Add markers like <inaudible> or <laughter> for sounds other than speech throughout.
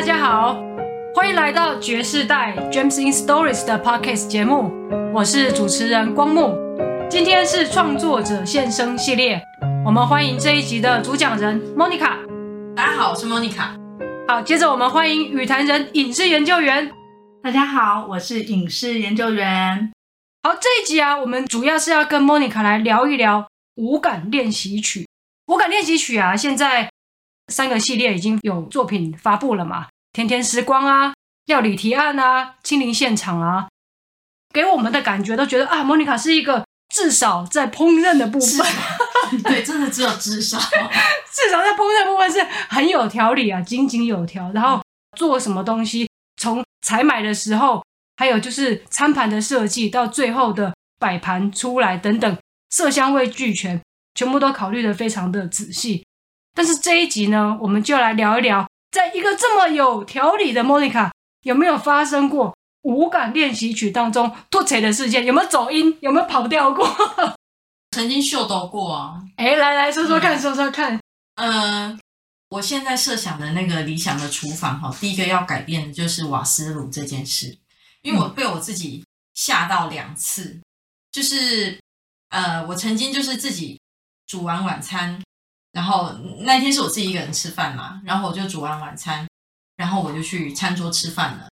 大家好，欢迎来到爵士代 James in Stories 的 Podcast 节目，我是主持人光木。今天是创作者现身系列，我们欢迎这一集的主讲人 Monica。大家好，我是 Monica。好，接着我们欢迎与谈人影视研究员。大家好，我是影视研究员。好，这一集啊，我们主要是要跟 Monica 来聊一聊五感练习曲。五感练习曲啊，现在三个系列已经有作品发布了嘛？甜甜时光啊，料理提案啊，亲临现场啊，给我们的感觉都觉得啊，Monica 是一个至少在烹饪的部分，<laughs> 对，真的只有至少，<laughs> 至少在烹饪部分是很有条理啊，井井有条。然后做什么东西，从采买的时候，还有就是餐盘的设计，到最后的摆盘出来等等，色香味俱全。全部都考虑的非常的仔细，但是这一集呢，我们就来聊一聊，在一个这么有条理的 Monica，有没有发生过无感练习曲当中脱词的事件？有没有走音？有没有跑调过？<laughs> 曾经秀逗过啊！哎，来来说说看，嗯、说说看。嗯、呃，我现在设想的那个理想的厨房哈，第一个要改变的就是瓦斯炉这件事，因为我被我自己吓到两次，就是呃，我曾经就是自己。煮完晚餐，然后那天是我自己一个人吃饭嘛，然后我就煮完晚餐，然后我就去餐桌吃饭了，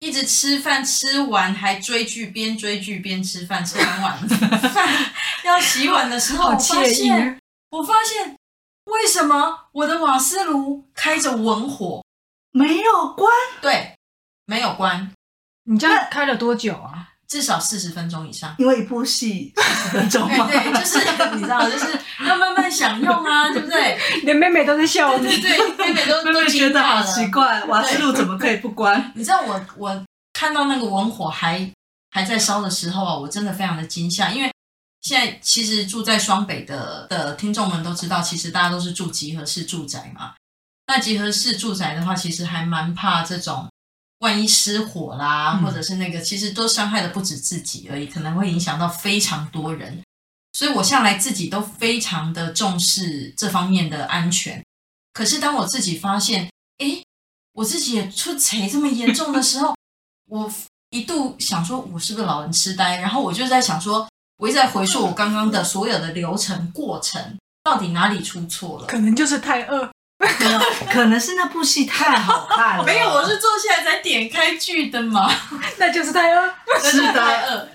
一直吃饭吃完还追剧，边追剧边吃饭，吃完晚饭 <laughs> 要洗碗的时候，我发现我发现为什么我的瓦斯炉开着文火没有关？对，没有关。你这样开了多久啊？至少四十分钟以上，因为一部戏四十分钟嘛，对，就是你知道，就是要慢慢享用啊，<laughs> 对不对？连妹妹都在笑，对对对，妹妹都 <laughs> 妹妹觉得好奇怪，瓦斯炉怎么可以不关？<laughs> 你知道我我看到那个文火还还在烧的时候啊，我真的非常的惊吓，因为现在其实住在双北的的听众们都知道，其实大家都是住集合式住宅嘛。那集合式住宅的话，其实还蛮怕这种。万一失火啦，或者是那个，其实都伤害的不止自己而已，可能会影响到非常多人。所以我向来自己都非常的重视这方面的安全。可是当我自己发现，诶，我自己也出贼这么严重的时候，<laughs> 我一度想说，我是不是老人痴呆？然后我就在想说，我一直在回溯我刚刚的所有的流程过程，到底哪里出错了？可能就是太饿。可能是那部戏太好看了。<laughs> 没有，我是坐下来才点开剧的嘛。<laughs> 那就是太饿，是的，太饿。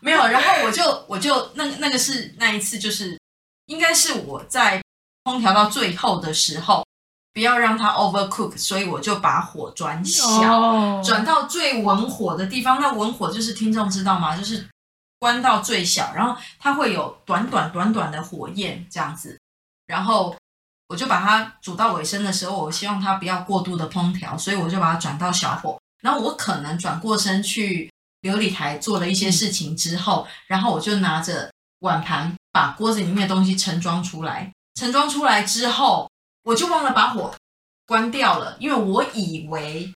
没有，然后我就我就那那个是那一次，就是应该是我在空调到最后的时候，不要让它 overcook，所以我就把火转小，哦、转到最文火的地方。那文火就是听众知道吗？就是关到最小，然后它会有短短短短的火焰这样子，然后。我就把它煮到尾声的时候，我希望它不要过度的烹调，所以我就把它转到小火。然后我可能转过身去琉璃台做了一些事情之后，然后我就拿着碗盘把锅子里面的东西盛装出来。盛装出来之后，我就忘了把火关掉了，因为我以为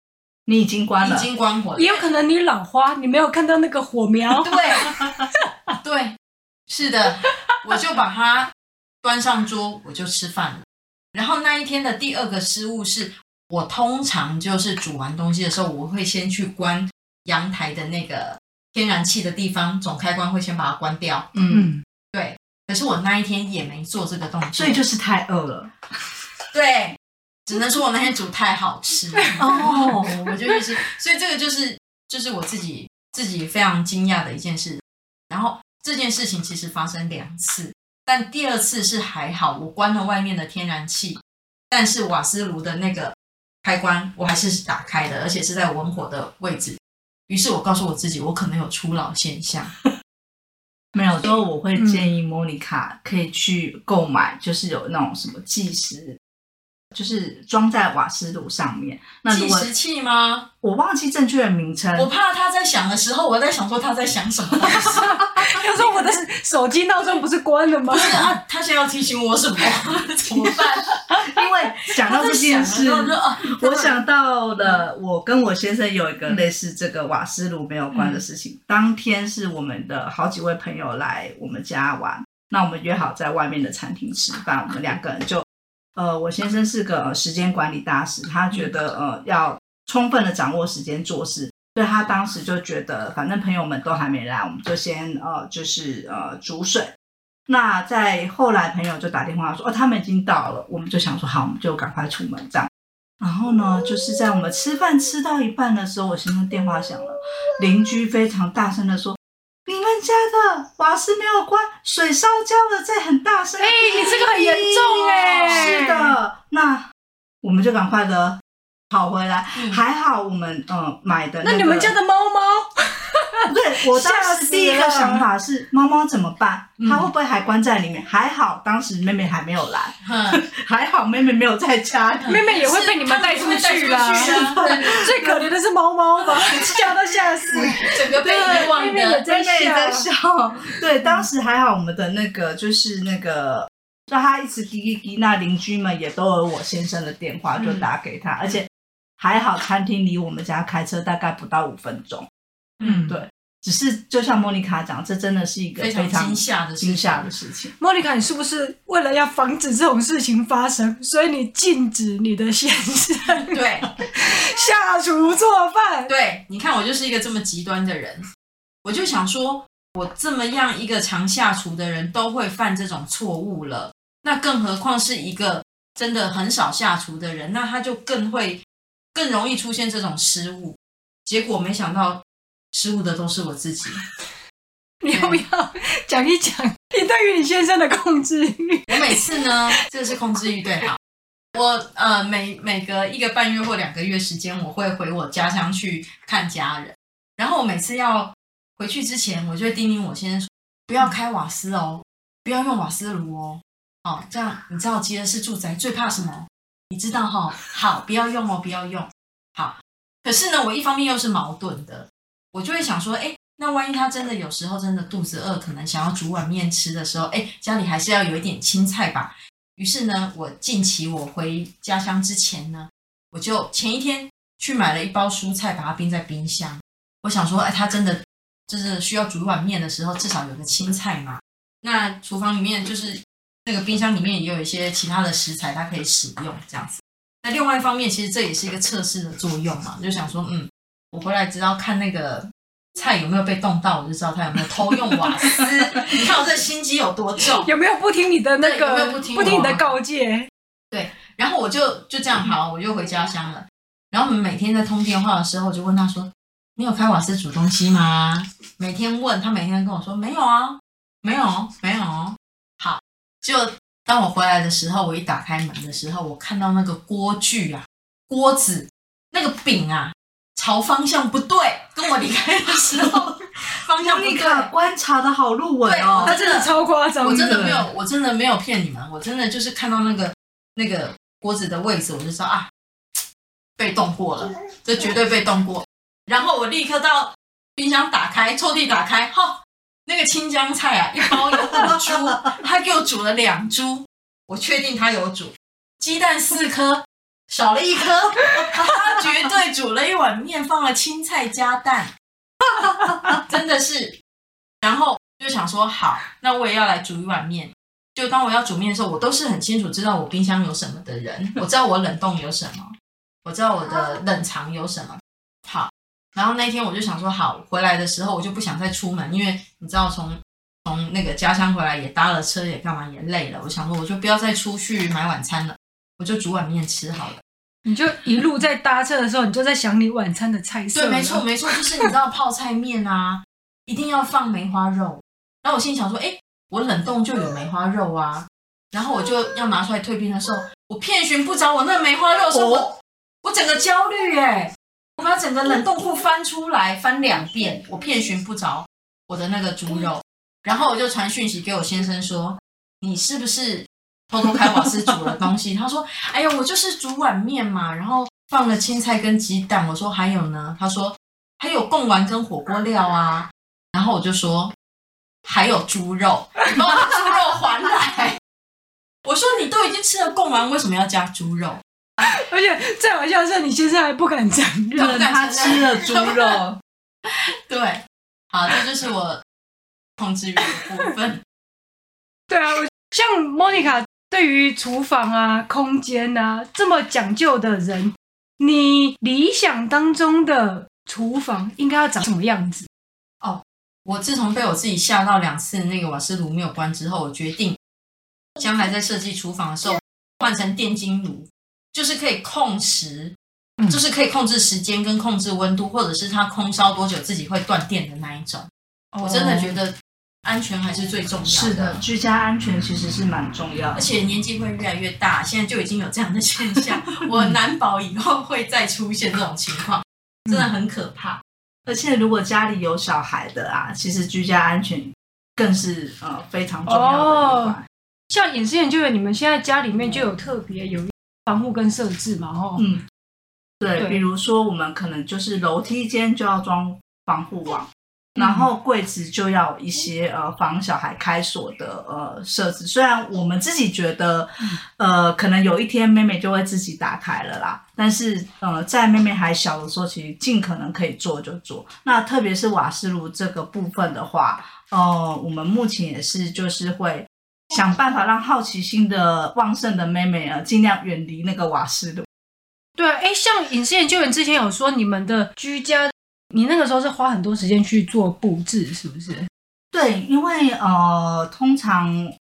你已经关了，已经关火了。也有可能你老花，你没有看到那个火苗。对，对，是的，我就把它端上桌，我就吃饭了。然后那一天的第二个失误是，我通常就是煮完东西的时候，我会先去关阳台的那个天然气的地方，总开关会先把它关掉。嗯，对。可是我那一天也没做这个动作，所以就是太饿了。对，只能说我那天煮太好吃 <laughs> 哦，<laughs> 我就是，所以这个就是就是我自己自己非常惊讶的一件事。然后这件事情其实发生两次。但第二次是还好，我关了外面的天然气，但是瓦斯炉的那个开关我还是打开的，而且是在文火的位置。于是我告诉我自己，我可能有初老现象。没有，所以我会建议莫妮卡可以去购买，就是有那种什么计时。就是装在瓦斯炉上面，那计时器吗？我忘记正确的名称。我怕他在想的时候，我在想说他在想什么东西。<laughs> 他说我的手机闹钟不是关了吗？不是啊，他现在要提醒我什么？<laughs> 怎么办？<laughs> 因为讲到这件事，我想到了，我跟我先生有一个类似这个瓦斯炉没有关的事情。嗯、当天是我们的好几位朋友来我们家玩，那我们约好在外面的餐厅吃饭，我们两个人就。呃，我先生是个时间管理大师，他觉得呃要充分的掌握时间做事。所以他当时就觉得，反正朋友们都还没来，我们就先呃，就是呃煮水。那在后来，朋友就打电话说，哦，他们已经到了。我们就想说，好，我们就赶快出门这样。然后呢，就是在我们吃饭吃到一半的时候，我先生电话响了，邻居非常大声的说：“你们家的瓦斯没有关，水烧焦了，在很大声。”哎，你这个很严重哎。是的，那我们就赶快的。跑回来，嗯、还好我们嗯买的、那个。那你们家的猫猫？对，<laughs> 我当时第一个想法是猫猫怎么办？它会不会还关在里面？嗯、还好当时妹妹还没有来，嗯、<laughs> 还好妹妹没有在家里，妹妹也会被你们带出去啦。最可怜的是猫猫吧，<laughs> 吓都吓死，整个被遗忘的。妹妹也在笑。对，当时还好我们的那个就是那个，就他一直滴滴滴，那邻居们也都有我先生的电话，就打给他，嗯、而且。还好，餐厅离我们家开车大概不到五分钟。嗯，对，只是就像莫妮卡讲，这真的是一个非常惊吓的惊吓的事情。莫妮卡，你是不是为了要防止这种事情发生，所以你禁止你的先生 <laughs> 对 <laughs> 下厨做饭？对，你看我就是一个这么极端的人，我就想说，我这么样一个常下厨的人都会犯这种错误了，那更何况是一个真的很少下厨的人，那他就更会。更容易出现这种失误，结果没想到失误的都是我自己。<laughs> 你要不要 <laughs> 讲一讲你对于你先生的控制欲？我每次呢，这个是控制欲对，好，我呃每每隔一个半月或两个月时间，我会回我家乡去看家人。然后我每次要回去之前，我就会叮咛我先生说，不要开瓦斯哦，不要用瓦斯炉哦。哦，这样你知道，吉尔是住宅最怕什么？你知道哈，好，不要用哦，不要用。好，可是呢，我一方面又是矛盾的，我就会想说，哎，那万一他真的有时候真的肚子饿，可能想要煮碗面吃的时候，哎，家里还是要有一点青菜吧。于是呢，我近期我回家乡之前呢，我就前一天去买了一包蔬菜，把它冰在冰箱。我想说，哎，他真的就是需要煮一碗面的时候，至少有个青菜嘛。那厨房里面就是。那个冰箱里面也有一些其他的食材，它可以使用这样子。那另外一方面，其实这也是一个测试的作用嘛，就想说，嗯，我回来知道看那个菜有没有被冻到，我就知道他有没有偷用瓦斯。你看我这心机有多重，有没有不听你的那个？有没有不听？不听你的告诫？对。然后我就就这样，好，我就回家乡了。然后我们每天在通电话的时候，我就问他说：“你有开瓦斯煮东西吗？”每天问他，每天跟我说：“没有啊，没有，没有。”好就当我回来的时候，我一打开门的时候，我看到那个锅具啊，锅子那个饼啊，朝方向不对，跟我离开的时候 <laughs> 方向不对。观察的好入稳哦，他真的超夸张，我真的没有，我真的没有骗你们，我真的就是看到那个那个锅子的位置，我就知道啊，被动过了，这绝对被动过。然后我立刻到冰箱打开，抽屉打开，哈。那个青江菜啊，一包有五株，<laughs> 他给我煮了两株，我确定他有煮。鸡蛋四颗，少了一颗，他绝对煮了一碗面，放了青菜加蛋，<laughs> 真的是。然后就想说，好，那我也要来煮一碗面。就当我要煮面的时候，我都是很清楚知道我冰箱有什么的人，我知道我冷冻有什么，我知道我的冷藏有什么。好。然后那天我就想说，好，回来的时候我就不想再出门，因为你知道从从那个家乡回来也搭了车，也干嘛也累了。我想说，我就不要再出去买晚餐了，我就煮碗面吃好了。你就一路在搭车的时候，你就在想你晚餐的菜色。对，没错没错，就是你知道泡菜面啊，一定要放梅花肉。然后我心里想说，哎，我冷冻就有梅花肉啊。然后我就要拿出来退冰的时候，我遍寻不着我那梅花肉，说我、哦、我整个焦虑哎。我把整个冷冻库翻出来，翻两遍，我遍寻不着我的那个猪肉，然后我就传讯息给我先生说：“你是不是偷偷开瓦斯煮了东西？”他说：“哎呀，我就是煮碗面嘛，然后放了青菜跟鸡蛋。”我说：“还有呢？”他说：“还有贡丸跟火锅料啊。”然后我就说：“还有猪肉，你把我的猪肉还来。”我说：“你都已经吃了贡丸，为什么要加猪肉？”而且最好笑的是，你先生还不敢承认他吃了猪肉。<laughs> 对，好，这就是我控制欲的部分。对啊，我像莫妮卡对于厨房啊、空间啊这么讲究的人，你理想当中的厨房应该要长什么样子？哦，我自从被我自己吓到两次那个瓦斯炉没有关之后，我决定将来在设计厨房的时候换成电金炉，就是可以控时，嗯、就是可以控制时间跟控制温度，或者是它空烧多久自己会断电的那一种。哦、我真的觉得。安全还是最重要的。是的，居家安全其实是蛮重要的。而且年纪会越来越大，现在就已经有这样的现象，<laughs> 我难保以后会再出现这种情况，真的很可怕。而且如果家里有小孩的啊，其实居家安全更是呃非常重要的。哦，像隐世研究员，你们现在家里面就有特别有防护跟设置嘛？哦，嗯，对，对，比如说我们可能就是楼梯间就要装防护网。然后柜子就要一些呃防小孩开锁的呃设置，虽然我们自己觉得呃可能有一天妹妹就会自己打开了啦，但是呃在妹妹还小的时候，其实尽可能可以做就做。那特别是瓦斯炉这个部分的话，呃我们目前也是就是会想办法让好奇心的旺盛的妹妹啊尽量远离那个瓦斯炉。对啊，哎，像隐世研究员之前有说你们的居家。你那个时候是花很多时间去做布置，是不是？对，因为呃，通常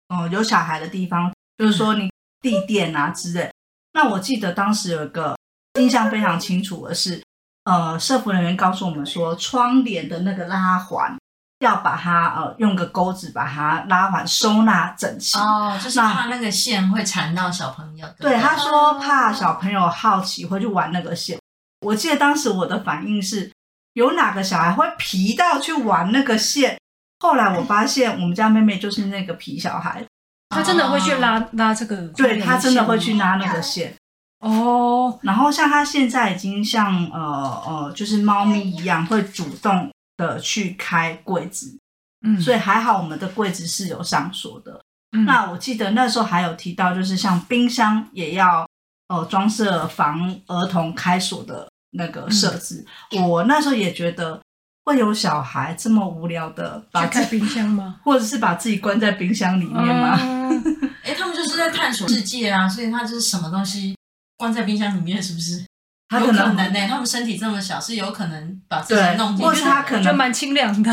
呃有小孩的地方，就是说你地垫啊之类。那我记得当时有一个印象非常清楚的是，呃，社服人员告诉我们说，窗帘的那个拉环要把它呃用个钩子把它拉环收纳整齐。哦，就是怕那个线会缠到小朋友。对，他说怕小朋友好奇会去玩那个线。我记得当时我的反应是。有哪个小孩会皮到去玩那个线？后来我发现我们家妹妹就是那个皮小孩，她真的会去拉拉这个，对，她真的会去拉那个线。哦，然后像她现在已经像呃呃，就是猫咪一样，会主动的去开柜子。嗯，所以还好我们的柜子是有上锁的。嗯，那我记得那时候还有提到，就是像冰箱也要呃装设防儿童开锁的。那个设置，嗯，我那时候也觉得会有小孩这么无聊的打开冰箱吗？<laughs> 或者是把自己关在冰箱里面吗？<laughs> 哎，他们就是在探索世界啊，所以他就是什么东西关在冰箱里面，是不是？<laughs> 他可能呢，他们身体这么小，是有可能把自己弄进去，或是他可能就蛮清凉的。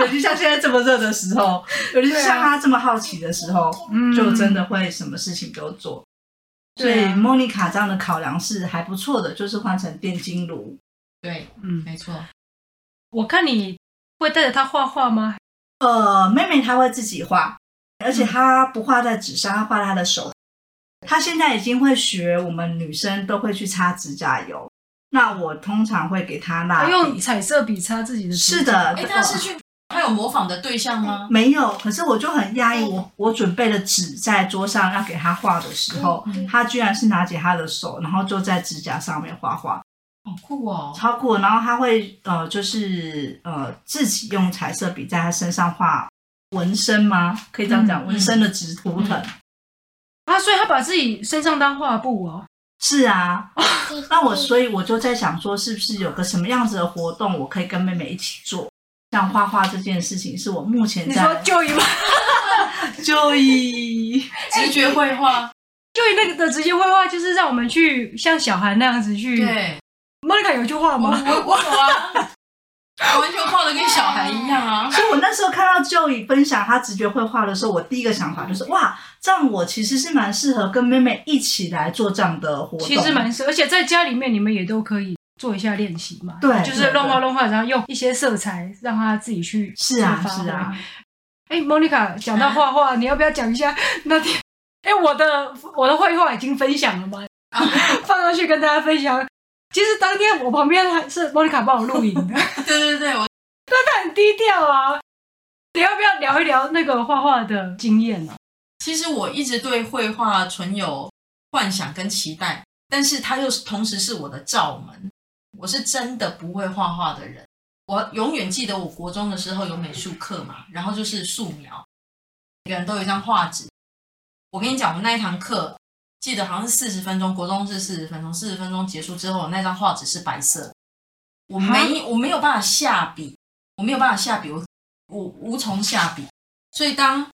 尤其像现在这么热的时候，尤其是像他这么好奇的时候，就真的会什么事情都做。所以莫妮卡这样的考量是还不错的，就是换成电金炉。对，嗯，没错。我看你会带着他画画吗？呃，妹妹她会自己画，而且她不画在纸上，她画她的手。她现在已经会学，我们女生都会去擦指甲油。那我通常会给她蜡笔，用彩色笔擦自己的指甲。是的，哎，她是去。他有模仿的对象吗？没有，可是我就很压抑。我我准备了纸在桌上要给他画的时候，嗯，他居然是拿起他的手，然后就在指甲上面画画，好酷哦，超酷！然后他会呃，就是呃，自己用彩色笔在他身上画纹身吗？可以这样讲，纹身的纸图腾啊，所以他把自己身上当画布哦。是啊，那我所以我就在想说，是不是有个什么样子的活动，我可以跟妹妹一起做？像画画这件事情，是我目前在。你说 Joy 吗？<laughs> Joy 直觉绘画，Joy 那个的直觉绘画就是让我们去像小孩那样子去。对，Monica 有句话吗？我我有啊，<laughs> 完全画的跟小孩一样啊。所以我那时候看到 Joy 分享他直觉绘画的时候，我第一个想法就是哇，这样我其实是蛮适合跟妹妹一起来做这样的活动。其实蛮适合，而且在家里面你们也都可以。做一下练习嘛，对，就是乱画乱画，然后用一些色彩让他自己去是啊是啊。哎，Monica 讲到画画，<laughs> 你要不要讲一下那天？<laughs> 哎，我的我的绘画已经分享了吗？<laughs> 放上去跟大家分享。其实当天我旁边还是 Monica 帮我录影的。对对对，我但他很低调啊。你要不要聊一聊那个画画的经验呢？其实我一直对绘画存有幻想跟期待，但是它又是同时是我的罩门。我是真的不会画画的人，我永远记得我国中的时候有美术课嘛，然后就是素描，每个人都有一张画纸。我跟你讲，我们那一堂课记得好像是四十分钟，国中是四十分钟，四十分钟结束之后，那张画纸是白色，我没我没有办法下笔，我没有办法下笔，我我无从下笔。所以当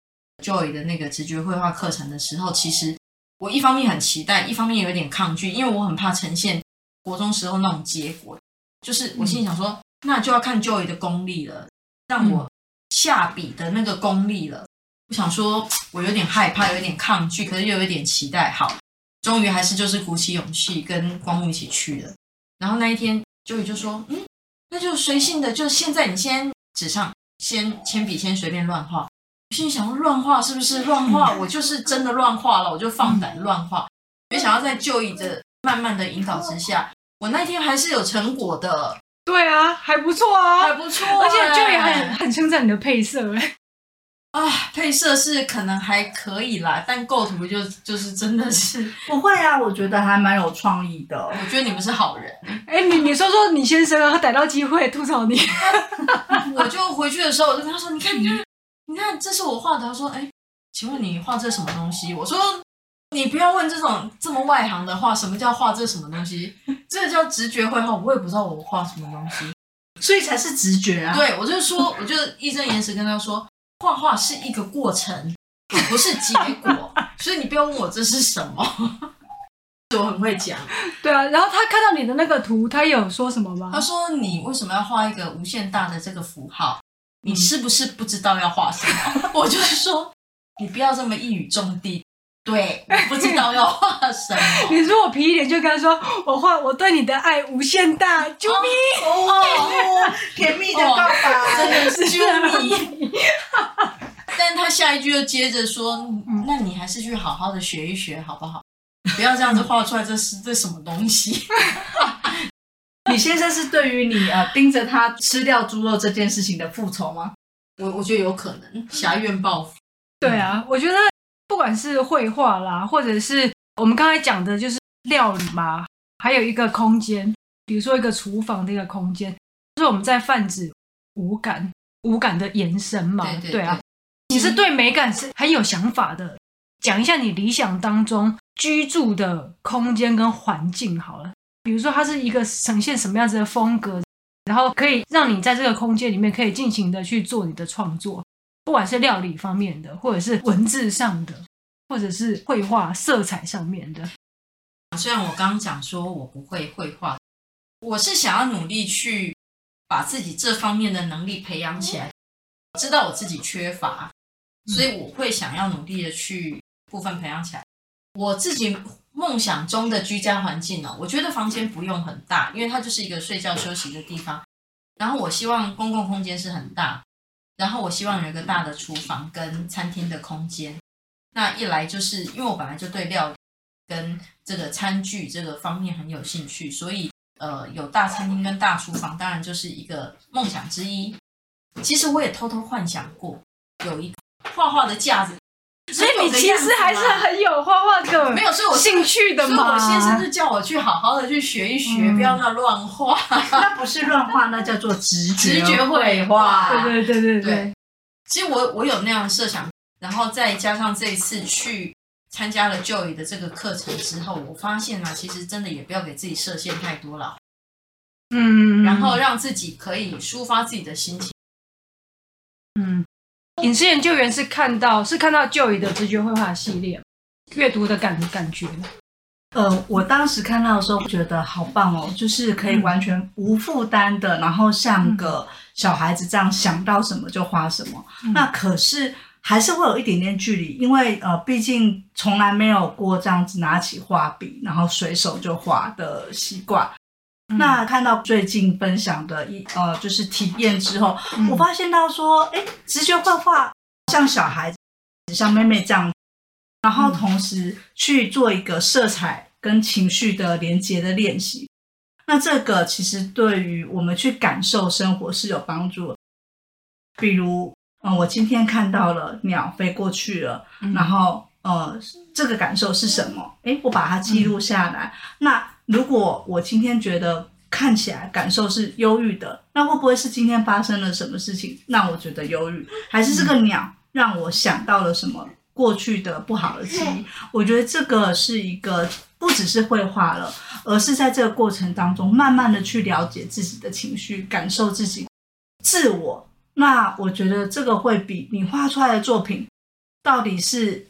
Joy 的那个直觉绘画课程的时候，其实我一方面很期待，一方面有点抗拒，因为我很怕呈现国中时候那种结果。就是我心里想说，嗯、那就要看 Joy 的功力了，让我下笔的那个功力了。我想说，我有点害怕，有点抗拒，可是又有点期待。好，终于还是就是鼓起勇气跟光木一起去了。然后那一天，Joy 就说：“嗯，那就随性的，就现在你先纸上先铅笔先随便乱画。”我心里想说，乱画是不是乱画？我就是真的乱画了，我就放胆乱画。没想到在 Joy 的慢慢的引导之下，我那天还是有成果的。对啊，还不错啊，还不错，欸，而且就也很很称赞你的配色哎。啊，配色是可能还可以啦，但构图就就是真的是不会啊，我觉得还蛮有创意的。我觉得你们是好人。哎，你你说说你先生啊，他逮到机会吐槽你。<laughs> 我就回去的时候，我就跟他说：“你看，你看，你看，这是我画的。”他说：“哎，请问你画这什么东西？”我说：“你不要问这种这么外行的话，什么叫画这什么东西？<laughs> 这叫直觉绘画，我也不知道我画什么东西，所以才是直觉啊。”对，我就说，<laughs> 我就义正言辞跟他说。画画是一个过程，不是结果，<laughs> 所以你不要问我这是什么。我很会讲，对啊。然后他看到你的那个图，他有说什么吗？他说：“你为什么要画一个无限大的这个符号？你是不是不知道要画什么？”我就是说，你不要这么一语中的。对，我不知道要画什么。<laughs> 你说我皮一点，就跟他说：“我画我对你的爱无限大，啾咪哦，哦，甜蜜的告白，哦、真的是啾咪。”但他下一句又接着说：“那你还是去好好的学一学，好不好？不要这样子画出来，这是这什么东西？” <laughs> 你先生是对于你呃盯着他吃掉猪肉这件事情的复仇吗？我我觉得有可能侠怨报复。对啊，我觉得。不管是绘画啦，或者是我们刚才讲的，就是料理嘛，还有一个空间，比如说一个厨房的一个空间，就是我们在泛指五感，五感的延伸嘛。对对对，对啊，你是对美感是很有想法的，讲一下你理想当中居住的空间跟环境好了。比如说它是一个呈现什么样子的风格，然后可以让你在这个空间里面可以尽情的去做你的创作。不管是料理方面的，或者是文字上的，或者是绘画色彩上面的。虽然我刚刚讲说我不会绘画，我是想要努力去把自己这方面的能力培养起来。知道我自己缺乏，所以我会想要努力的去部分培养起来。我自己梦想中的居家环境呢，我觉得房间不用很大，因为它就是一个睡觉休息的地方。然后我希望公共空间是很大。然后我希望有一个大的厨房跟餐厅的空间。那一来就是因为我本来就对料理跟这个餐具这个方面很有兴趣，所以呃有大餐厅跟大厨房当然就是一个梦想之一。其实我也偷偷幻想过有一画画的架子。所以你其实还是很有画画的，没有，所以我兴趣的嘛。我先生就叫我去好好的去学一学，嗯、不要那乱画。<laughs> 那不是乱画，那叫做直觉直觉绘画。对对对对对。其实我我有那样的设想，然后再加上这一次去参加了 Joy 的这个课程之后，我发现啊，其实真的也不要给自己设限太多了。嗯。然后让自己可以抒发自己的心情。嗯。隐世研究员是看到是看到 Joy 的直觉绘画系列，阅读的感感觉。呃，我当时看到的时候觉得好棒哦，就是可以完全无负担的，嗯、然后像个小孩子这样想到什么就画什么。嗯、那可是还是会有一点点距离，因为呃，毕竟从来没有过这样子拿起画笔然后随手就画的习惯。嗯、那看到最近分享的一呃，就是体验之后，嗯、我发现到说，哎，直觉绘画像小孩子，像妹妹这样，然后同时去做一个色彩跟情绪的连接的练习。那这个其实对于我们去感受生活是有帮助的。比如，嗯，我今天看到了鸟飞过去了，嗯、然后呃，这个感受是什么？哎，我把它记录下来。嗯、那如果我今天觉得看起来感受是忧郁的，那会不会是今天发生了什么事情让我觉得忧郁？还是这个鸟让我想到了什么过去的不好的记忆？<laughs> 我觉得这个是一个不只是绘画了，而是在这个过程当中慢慢的去了解自己的情绪，感受自己自我。那我觉得这个会比你画出来的作品到底是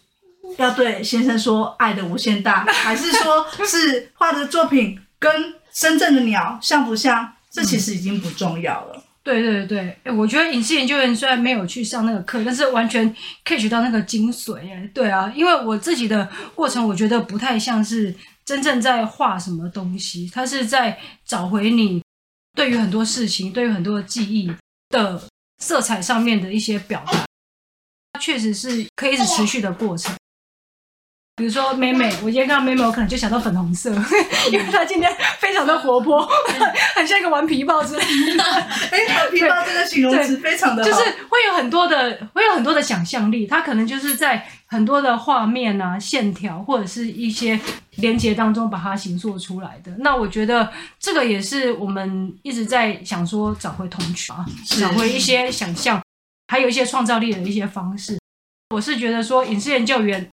要对先生说爱的无限大，<laughs> 还是说是画的作品跟深圳的鸟像不像？这其实已经不重要了。对对对，我觉得影视研究员虽然没有去上那个课，但是完全 catch 到那个精髓。哎，对啊，因为我自己的过程，我觉得不太像是真正在画什么东西，它是在找回你对于很多事情、对于很多的记忆的色彩上面的一些表达，它确实是可以一直持续的过程。比如说妹妹，我今天看到妹妹，我可能就想到粉红色，<laughs> 因为她今天非常的活泼，很像一个顽皮豹之类的。<laughs> 哎，顽皮豹这个形容词非常的好，就是会有很多的，会有很多的想象力。她可能就是在很多的画面啊、线条或者是一些连接当中把它形塑出来的。那我觉得这个也是我们一直在想说找回童趣啊，找回一些想象，还有一些创造力的一些方式。我是觉得说影视研究员。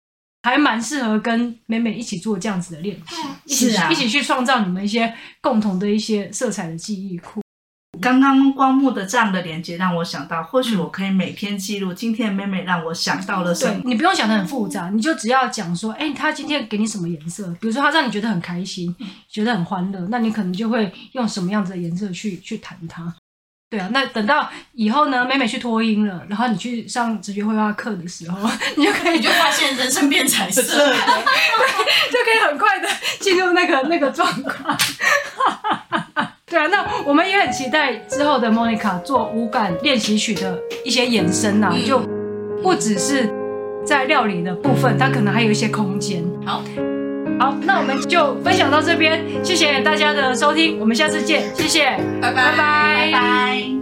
还蛮适合跟美美一起做这样子的练习，一起、啊、一起去创造你们一些共同的一些色彩的记忆库。刚刚光幕的这样的连接让我想到，或许我可以每天记录今天美美让我想到了什么。你不用想的很复杂，你就只要讲说，哎，她今天给你什么颜色？比如说她让你觉得很开心，觉得很欢乐，那你可能就会用什么样子的颜色去去谈它。对啊，那等到以后呢，美美去脱音了，然后你去上直觉绘画课的时候，你就可以你就发现人生变彩色，对，就可以很快的进入那个那个状况。对啊，那我们也很期待之后的 Monica 做五感练习曲的一些延伸啊，就不只是在料理的部分，它可能还有一些空间。好。好，那我们就分享到这边，谢谢大家的收听，我们下次见，谢谢，拜拜，拜拜。